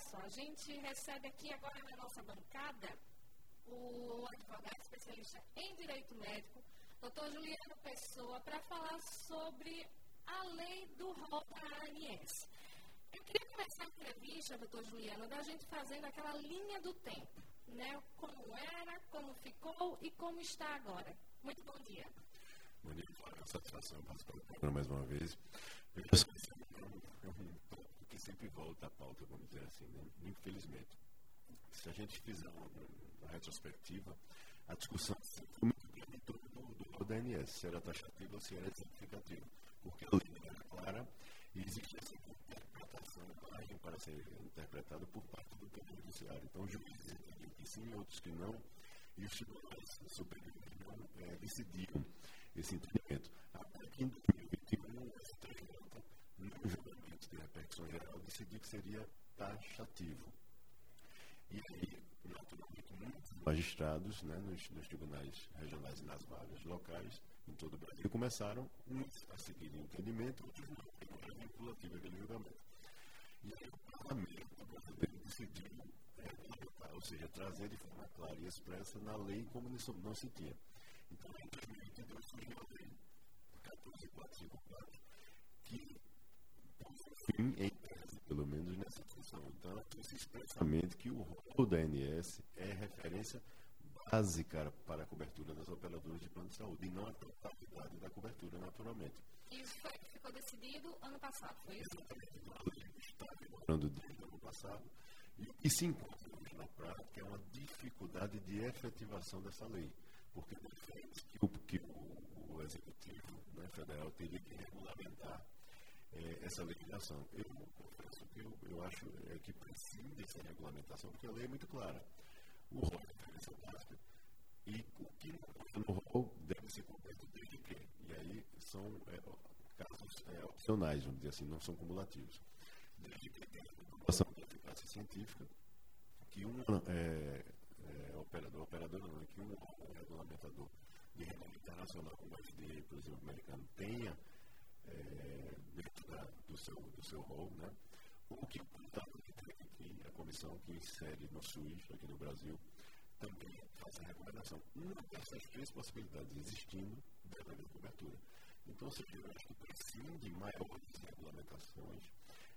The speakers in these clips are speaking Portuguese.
só, a gente recebe aqui agora na nossa bancada o advogado especialista em direito médico, doutor Juliano Pessoa, para falar sobre a lei do rol da ANS. Eu queria começar a entrevista, doutor Juliano, da gente fazendo aquela linha do tempo, né? Como era, como ficou e como está agora. Muito bom dia. Bom dia, Flávia. Satisfação participar do programa mais uma vez. Eu sempre volta à pauta, vamos dizer assim, né? infelizmente. Se a gente fizer uma, uma retrospectiva, a discussão foi muito grande em torno do, do, DNS, se era taxativo ou se era exemplificativo, porque a lei era clara e existia essa margem para ser interpretado por parte do Poder Judiciário. Então, juízes entendiam que sim, outros que não, e os tribunais superiores não é, decidiam esse entendimento. Até que em 2021, o STJ, no julgamento de decidiu que seria taxativo. E aí, naturalmente, muitos magistrados né, nos, nos tribunais regionais e nas vagas locais em todo o Brasil começaram uns a seguir o entendimento, outros não, porque não julgamento. E aí o parlamento brasileiro decidiu regulamentar, ou seja, trazer de forma clara e expressa na lei como não se tinha. Então, em 2022 surgiu a lei 14454, que pôs fim, em tese, pelo menos nessa Então, ela disse expressamente que o rol da ANS é referência básica para a cobertura das operadoras de plano de saúde, e não a totalidade da cobertura, naturalmente. Isso foi, ficou decidido ano passado, foi isso? Exatamente está demorando desde o ano passado, e que se encontra na prática é uma dificuldade de efetivação dessa lei, porque é que o, que o, o Executivo né, Federal teria que regulamentar é, essa legislação. Eu confesso que eu, eu acho é, que precisa dessa regulamentação, porque a lei é muito clara. O rol é referência básica e o que no rol deve ser coberto desde que. E aí são é, casos é, opcionais, vamos dizer assim, não são cumulativos desde que tem comprovação de eficácia científica, que um é, é, operador, operador não, que um regulamentador de renome internacional, como o FDA, por exemplo, americano, tenha é, do, seu, do seu rol, né? ou que aqui, a comissão que insere no SUS, aqui no Brasil, também faz a recomendação. Uma dessas três possibilidades existindo, deve haver cobertura. Então, se eu acho que precisa de maiores regulamentações,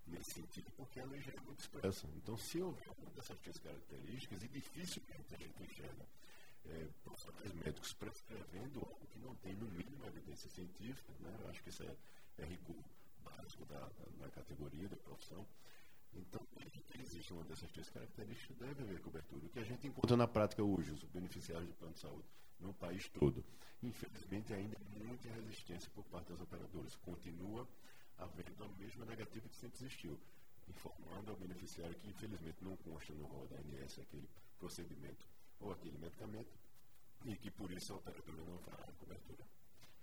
nesse sentido, porque a lei já é muito expressa. Então, se houver uma dessas três características, e dificilmente a gente enxerga é, profissionais médicos prescrevendo algo que não tem, no mínimo, evidência científica, né? eu acho que isso é, é básico da, da, da categoria, da profissão. Então, existe uma dessas três características, deve haver cobertura. O que a gente encontra na prática hoje, os beneficiários de plano de saúde, no país todo. Infelizmente, ainda é muita resistência por parte das operadoras. Continua havendo a mesma negativa que sempre existiu, informando ao beneficiário que infelizmente não consta no rol da ANS aquele procedimento ou aquele medicamento e que por isso a operadora não fará a cobertura.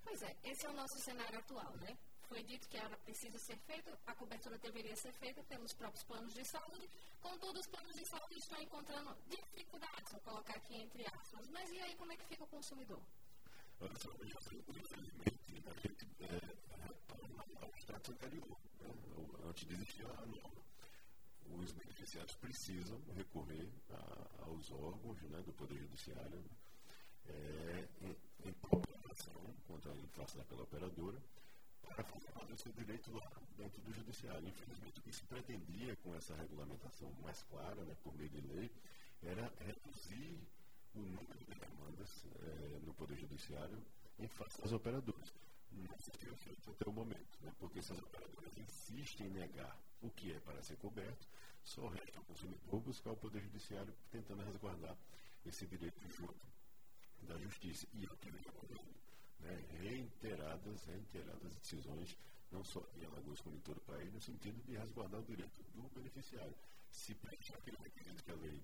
Pois é, esse é o nosso cenário atual, né? Foi dito que era preciso ser feita, a cobertura deveria ser feita pelos próprios planos de saúde, contudo os planos de saúde estão encontrando dificuldades, vou colocar aqui entre aspas. Mas e aí como é que fica o consumidor? Infelizmente, a gente é, ao status anterior, né? antes de existir a norma. Os beneficiários precisam recorrer a, aos órgãos né, do Poder Judiciário é, em, em contra a infração pela operadora para fazer o seu direito lá dentro do Judiciário. Infelizmente, o que se pretendia com essa regulamentação mais clara, né, por meio de lei, era reduzir o número de demandas é, no Poder Judiciário em face às operadoras não se tem feito até o momento, né? porque se as operadoras insistem em negar o que é para ser coberto, só resta ao consumidor buscar o Poder Judiciário tentando resguardar esse direito junto da Justiça. E é o que vem. Né? Reiteradas, reiteradas decisões, não só em Alagoas como em todo o país, no sentido de resguardar o direito do beneficiário. Se preenche aquele requisito que a lei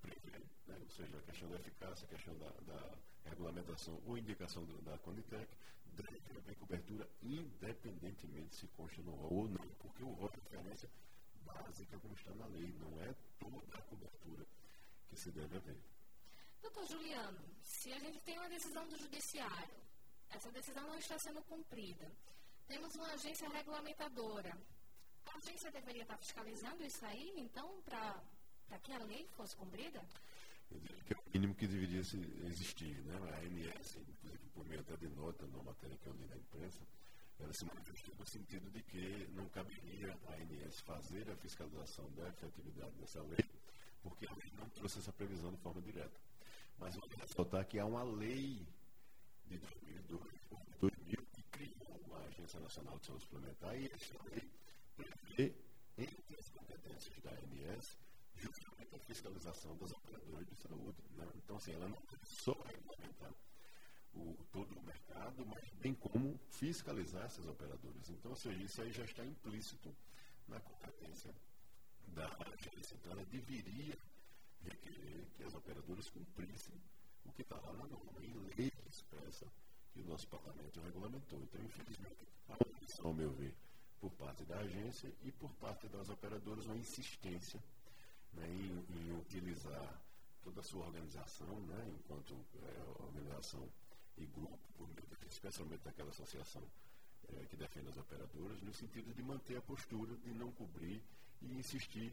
prevê, né? ou seja, a questão da eficácia, a questão da, da regulamentação ou indicação do, da Conitec, deve haver cobertura independentemente se consta no rol ou não, porque o rol é referência básica como está na lei, não é toda a cobertura que se deve haver. Doutor Juliano, se a gente tem uma decisão do judiciário, essa decisão não está sendo cumprida, temos uma agência regulamentadora, a agência deveria estar fiscalizando isso aí, então, para que a lei fosse cumprida? que é o mínimo que deveria existir. Né? A ANS, inclusive por meio até de nota na matéria que eu li na imprensa, ela se manifestou no sentido de que não caberia a ANS fazer a fiscalização da efetividade dessa lei, porque a lei não trouxe essa previsão de forma direta. Mas vou ressaltar que há uma lei de 2002, 2000 que criou uma Agência Nacional de Saúde Suplementar e essa lei prevê, entre as competências da ANS, justamente a fiscalização das operadoras de saúde. Né? Então, assim, ela não só regulamentar o, todo o mercado, mas bem como fiscalizar essas operadoras. Então, seja, isso aí já está implícito na competência da agência. Então, ela deveria requerer que as operadoras cumprissem o que está lá norma, em lei expressa que o nosso parlamento regulamentou. Então, infelizmente, há uma ao meu ver, por parte da agência e por parte das operadoras, uma insistência né, em, em, utilizar toda a sua organização, né, enquanto é, organização e grupo, especialmente daquela associação é, que defende as operadoras, no sentido de manter a postura de não cobrir e insistir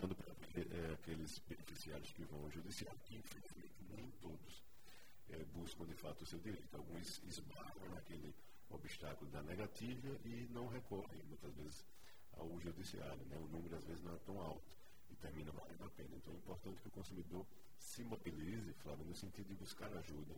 pagando para é, aqueles beneficiários que vão ao judiciário, que infelizmente nem todos é, buscam de fato o seu direito. Alguns esbarram naquele obstáculo da negativa e não recorrem muitas vezes ao judiciário. Né? O número às vezes não é tão alto e termina valendo a pena. Então é importante que o consumidor se mobilize, Flávio, no sentido de buscar ajuda,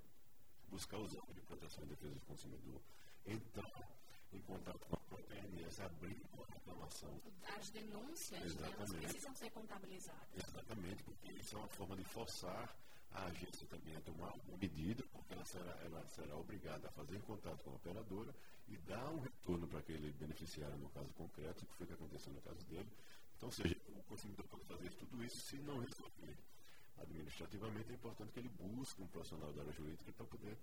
buscar os órgãos de proteção e defesa do consumidor, entrar em contato com a própria ANS, abrir uma reclamação. As denúncias né, elas precisam ser contabilizadas. Exatamente, porque isso é uma forma de forçar a agência também a tomar uma medida, porque ela será, ela será obrigada a fazer contato com a operadora e dar um retorno para aquele beneficiário no caso concreto, que foi o que aconteceu no caso dele, então, ou seja, o consumidor pode fazer tudo isso se não resolver administrativamente, é importante que ele busque um profissional da área jurídica para poder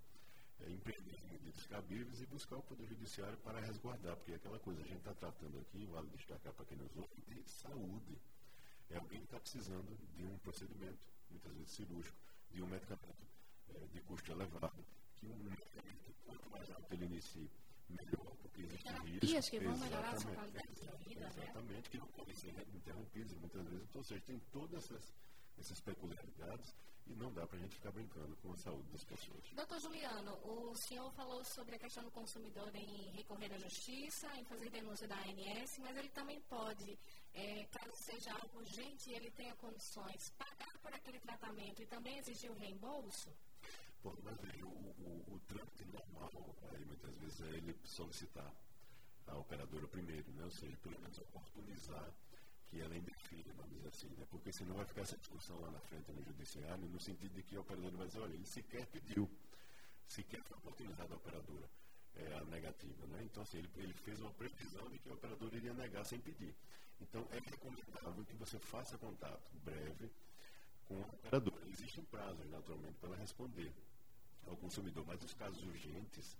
é, empreender medidas cabíveis e buscar o Poder Judiciário para resguardar, porque é aquela coisa, a gente está tratando aqui, vale destacar para quem nos ouve, de saúde. É alguém que está precisando de um procedimento, muitas vezes cirúrgico, de um medicamento é, de custo elevado, que um medicamento, quanto mais alto ele inicie, melhor, porque existem riscos. que vão melhorar a sua qualidade de vida, né? Exatamente, né? que não podem ser interrompidos muitas vezes. Então, ou seja, tem todas essas, essas peculiaridades e não dá para a gente ficar brincando com a saúde das pessoas. Doutor Juliano, o senhor falou sobre a questão do consumidor em recorrer à justiça, em fazer denúncia da ANS, mas ele também pode, é, caso seja algo urgente e ele tenha condições, pagar por aquele tratamento e também exigir o reembolso? Bom, mas veja, o, o, o trâmite normal, aí, muitas vezes, é ele solicitar a operadora primeiro, né? ou seja, pelo menos oportunizar que ela indefine, vamos dizer assim, né? porque senão vai ficar essa discussão lá na frente no judiciário, no sentido de que a operadora vai dizer, olha, ele sequer pediu, sequer foi oportunizada a operadora é, a negativa. Né? Então, assim, ele, ele fez uma previsão de que a operadora iria negar sem pedir. Então, é recomendável que você faça contato breve com a operadora. Existem prazos, naturalmente, para ela responder ao consumidor, mas nos casos urgentes,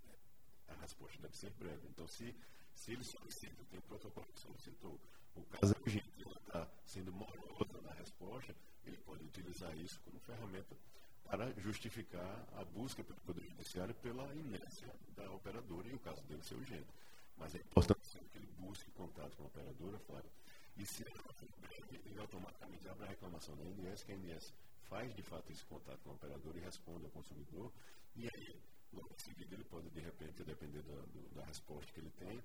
a resposta deve ser breve. Então, se, se ele solicita, tem o protocolo que solicitou, o caso é urgente, ele está sendo morosa na resposta, ele pode utilizar isso como ferramenta para justificar a busca pelo Poder Judiciário pela inércia da operadora, e o caso dele ser urgente. Mas é importante que ele busque contato com a operadora, Flávio, e se ele, ele automaticamente abre a reclamação da INS, que a INS faz de fato esse contato com o operador e responde ao consumidor, e aí, logo em seguida, ele pode, de repente, depender da, do, da resposta que ele tem,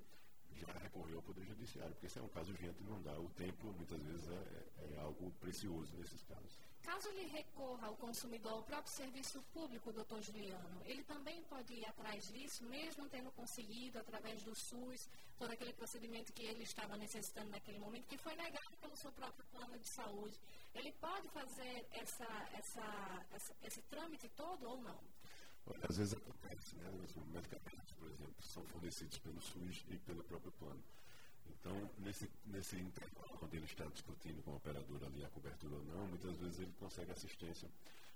já recorrer ao Poder Judiciário, porque se é um caso urgente, não dá. O tempo, muitas vezes, é, é algo precioso nesses casos. Caso ele recorra ao consumidor ao próprio serviço público, doutor Juliano, ele também pode ir atrás disso, mesmo tendo conseguido, através do SUS, todo aquele procedimento que ele estava necessitando naquele momento, que foi negado pelo seu próprio plano de saúde. Ele pode fazer essa, essa, essa esse trâmite todo ou não? Às vezes acontece, né? Os medicamentos, por exemplo, são fornecidos pelo SUS e pelo próprio plano. Então, nesse, nesse intervalo, onde ele está discutindo com a operadora ali a cobertura ou não, muitas vezes ele consegue assistência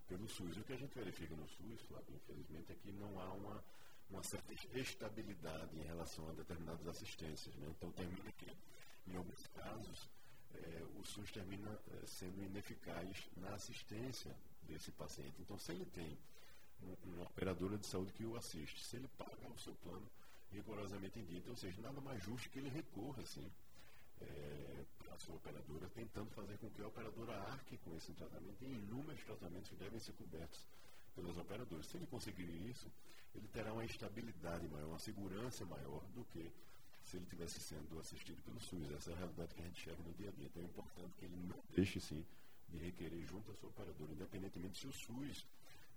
pelo SUS. O que a gente verifica no SUS, Flávio, infelizmente, é que não há uma, uma certa estabilidade em relação a determinadas assistências. Né? Então, termina que, em alguns casos, é, o SUS termina é, sendo ineficaz na assistência desse paciente. Então, se ele tem uma operadora de saúde que o assiste, se ele paga o seu plano rigorosamente em dia. Então, ou seja, nada mais justo que ele recorra, assim, é, para a sua operadora, tentando fazer com que a operadora arque com esse tratamento e inúmeros tratamentos devem ser cobertos pelos operadores. Se ele conseguir isso, ele terá uma estabilidade maior, uma segurança maior do que se ele estivesse sendo assistido pelo SUS. Essa é a realidade que a gente chega no dia a dia. Então é importante que ele não deixe, sim, de requerer junto à sua operadora, independentemente se o SUS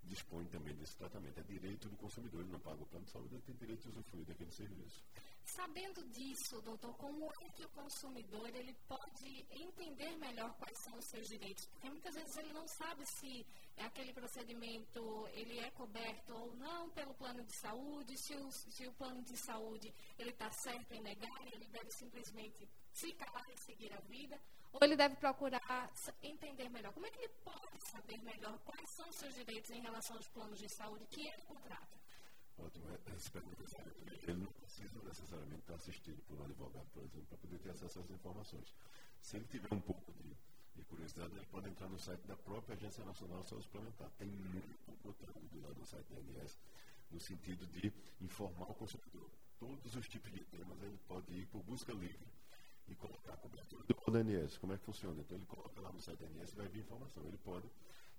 dispõe também desse tratamento. É direito do consumidor, ele não paga o plano de saúde, ele tem direito de usufruir daquele serviço. Sabendo disso, doutor, como é que o consumidor ele pode entender melhor quais são os seus direitos? Porque muitas vezes ele não sabe se aquele procedimento ele é coberto ou não pelo plano de saúde, se o, se o plano de saúde ele está certo em negar, ele deve simplesmente se calar e seguir a vida, ou ele deve procurar entender melhor. Como é que ele pode saber melhor quais são os seus direitos em relação aos planos de saúde que ele contrata? Ótimo, essa pergunta é Ele não precisa necessariamente estar assistido por um advogado, por exemplo, para poder ter acesso às informações. Se ele tiver um pouco de, de curiosidade, ele pode entrar no site da própria Agência Nacional de Saúde Suplementar. Tem muito conteúdo lá no site da ANS, no sentido de informar o consumidor. Todos os tipos de temas ele pode ir por busca livre e colocar a cobertura do ANS. Como é que funciona? Então ele coloca lá no site ANS vai vir informação. Ele pode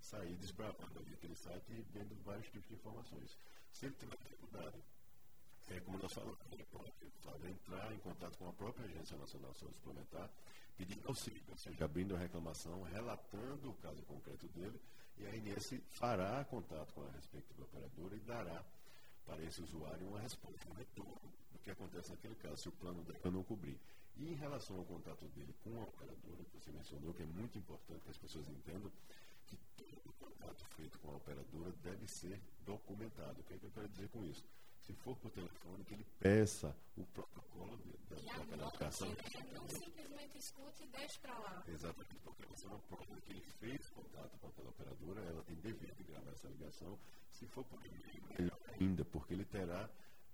sair desbravando ali aquele site e vendo vários tipos de informações. Se ele tiver dificuldade, é, como nós falamos, ele pode entrar em contato com a própria Agência Nacional de Saúde Suplementar, pedindo auxílio, ou seja, abrindo a reclamação, relatando o caso concreto dele, e a ANS fará contato com a respectiva operadora e dará para esse usuário uma resposta, um retorno do que acontece naquele caso, se o plano dele não cobrir. E em relação ao contato dele com a operadora, que você mencionou, que é muito importante que as pessoas entendam, que todo contato feito com a operadora deve ser documentado. O que, é que eu quero dizer com isso? Se for por telefone, que ele peça o protocolo da, da comunicação. Não simplesmente escute e deixe para lá. Exatamente, porque você não prova que ele fez contato com aquela operadora, ela tem dever de gravar essa ligação. Se for por e-mail, melhor ainda, porque ele terá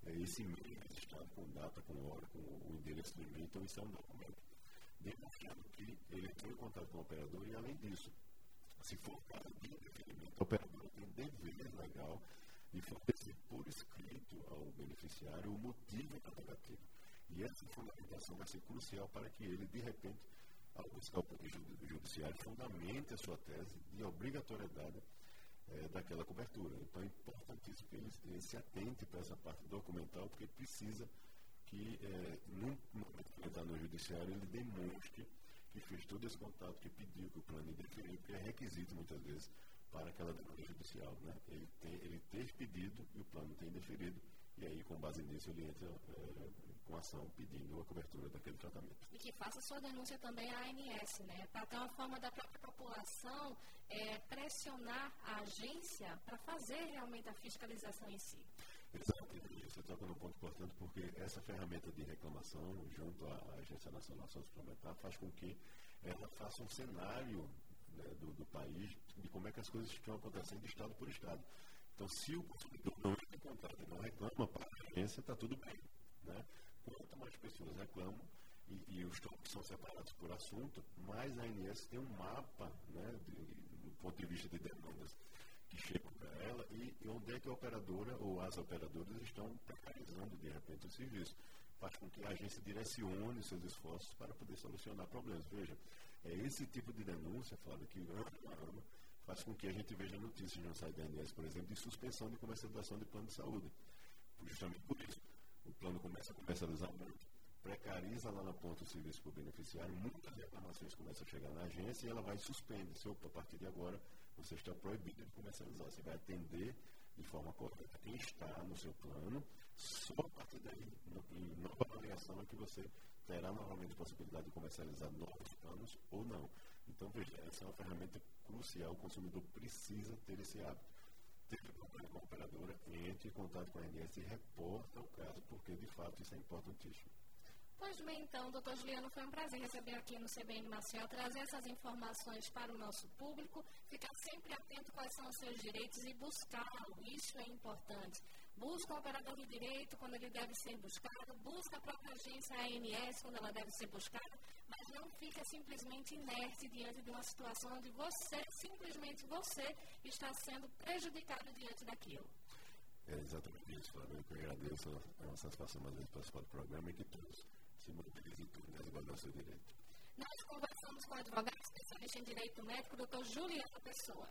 esse e-mail registrado com data, com hora, com o endereço do e-mail, então isso é um documento demonstrando que ele entrou em contato com o operador e, além disso, se for o caso de indeferimento, a operadora tem dever legal de fornecer por escrito ao beneficiário o motivo da negativa. E essa fundamentação vai ser crucial para que ele, de repente, ao buscar o poder judiciário, fundamente a sua tese de obrigatoriedade é, daquela cobertura. Então é importantíssimo que ele, ele se atente para essa parte documental, porque precisa que, é, no momento que ele está no judiciário, ele demonstre que fez todo esse contato, que pediu que o plano indeferiu, porque é requisito muitas vezes para aquela demanda judicial. Né? Ele, tem, ele ter pedido e o plano tem indeferido, e aí, com base nisso, ele entra é, com ação pedindo a cobertura daquele tratamento. E que faça sua denúncia também à ANS, né? Para ter uma forma da própria população é, pressionar a agência para fazer realmente a fiscalização em si. Exato, você toca num ponto importante porque essa ferramenta de reclamação, junto à Agência Nacional de Saúde Suplementar, faz com que ela faça um cenário né, do, do, país de como é que as coisas estão acontecendo estado por estado. Então, se o consumidor não entra em contato e não reclama para a agência, está tudo bem. Né? Quanto mais pessoas reclamam, e, e os tópicos são separados por assunto, mais a ANS tem um mapa, né, de, do ponto de vista de demandas que chegam para ela e, e, onde é que a operadora ou as operadoras estão precarizando de repente o serviço. Faz com que a agência direcione seus esforços para poder solucionar problemas. Veja, é esse tipo de denúncia, Flávio, que ano a ano faz com que a gente veja notícias no site da ANS, por exemplo, de suspensão de comercialização de plano de saúde. Justamente por isso. O plano começa a comercializar muito, precariza lá na ponta o serviço para o beneficiário, muitas reclamações começam a chegar na agência e ela vai e suspende. Se, opa, a partir de agora você está proibido de comercializar. Você vai atender de forma correta quem está no seu plano, só a partir daí, no, em nova avaliação, é que você terá novamente a possibilidade de comercializar novos planos ou não. Então, veja, essa é uma ferramenta crucial, o consumidor precisa ter esse hábito. Teve problema com a operadora, entre em contato com a ANS e reporta o caso, porque de fato isso é importantíssimo. Pois bem, então, doutor Juliano, foi um prazer receber aqui no CBN Maceió, trazer essas informações para o nosso público, ficar sempre atento quais são os seus direitos e buscá-lo, isso é importante. Busca o operador de direito quando ele deve ser buscado, busca a própria agência ANS quando ela deve ser buscada, mas não fica simplesmente inerte diante de uma situação onde você, simplesmente você, está sendo prejudicado diante daquilo. É exatamente isso, Flávio. Eu agradeço. É uma satisfação mais vezes participar do programa e que todos se mobilize em torno de resguardar seu direito. Nós conversamos com o advogado especialista em direito médico, doutor Juliano Pessoa.